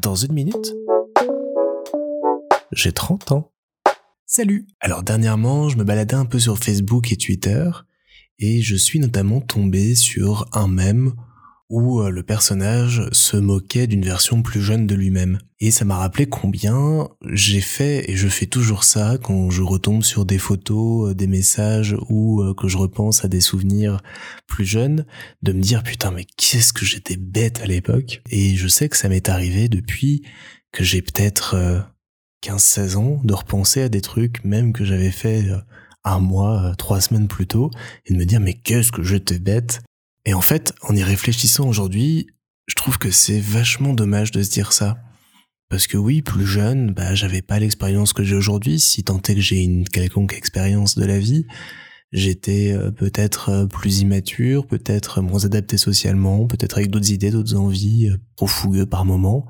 Dans une minute, j'ai 30 ans. Salut Alors dernièrement, je me baladais un peu sur Facebook et Twitter, et je suis notamment tombé sur un mème où euh, le personnage se moquait d'une version plus jeune de lui-même. Et ça m'a rappelé combien j'ai fait, et je fais toujours ça quand je retombe sur des photos, euh, des messages, ou euh, que je repense à des souvenirs plus jeunes, de me dire putain mais qu'est-ce que j'étais bête à l'époque. Et je sais que ça m'est arrivé depuis que j'ai peut-être 15-16 ans de repenser à des trucs même que j'avais fait un mois, trois semaines plus tôt, et de me dire mais qu'est-ce que j'étais bête et en fait, en y réfléchissant aujourd'hui, je trouve que c'est vachement dommage de se dire ça. Parce que oui, plus jeune, bah, j'avais pas l'expérience que j'ai aujourd'hui, si tant est que j'ai une quelconque expérience de la vie. J'étais euh, peut-être euh, plus immature, peut-être moins adapté socialement, peut-être avec d'autres idées, d'autres envies, euh, trop fougueux par moments.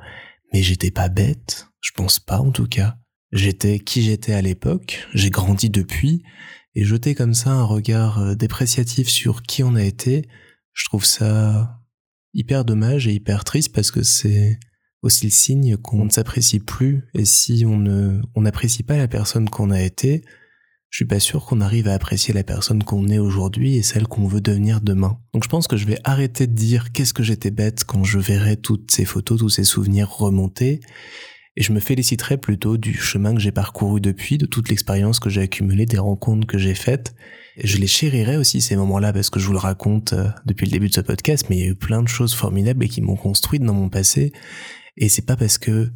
Mais j'étais pas bête, je pense pas en tout cas. J'étais qui j'étais à l'époque, j'ai grandi depuis, et jeter comme ça un regard dépréciatif sur qui on a été, je trouve ça hyper dommage et hyper triste parce que c'est aussi le signe qu'on ne s'apprécie plus et si on ne on n'apprécie pas la personne qu'on a été, je suis pas sûr qu'on arrive à apprécier la personne qu'on est aujourd'hui et celle qu'on veut devenir demain. Donc je pense que je vais arrêter de dire qu'est-ce que j'étais bête quand je verrai toutes ces photos, tous ces souvenirs remonter et je me féliciterai plutôt du chemin que j'ai parcouru depuis, de toute l'expérience que j'ai accumulée, des rencontres que j'ai faites. Je les chérirai aussi ces moments-là parce que je vous le raconte euh, depuis le début de ce podcast, mais il y a eu plein de choses formidables et qui m'ont construite dans mon passé. Et c'est pas parce que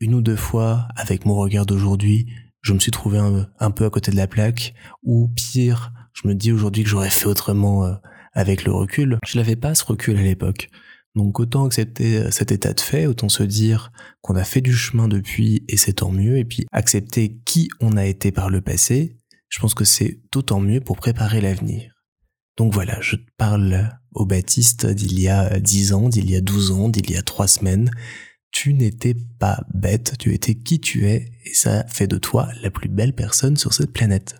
une ou deux fois, avec mon regard d'aujourd'hui, je me suis trouvé un, peu à côté de la plaque, ou pire, je me dis aujourd'hui que j'aurais fait autrement euh, avec le recul. Je n'avais pas ce recul à l'époque. Donc autant accepter euh, cet état de fait, autant se dire qu'on a fait du chemin depuis et c'est tant mieux, et puis accepter qui on a été par le passé, je pense que c'est d'autant mieux pour préparer l'avenir. Donc voilà, je parle au Baptiste d'il y a 10 ans, d'il y a 12 ans, d'il y a 3 semaines. Tu n'étais pas bête, tu étais qui tu es, et ça fait de toi la plus belle personne sur cette planète.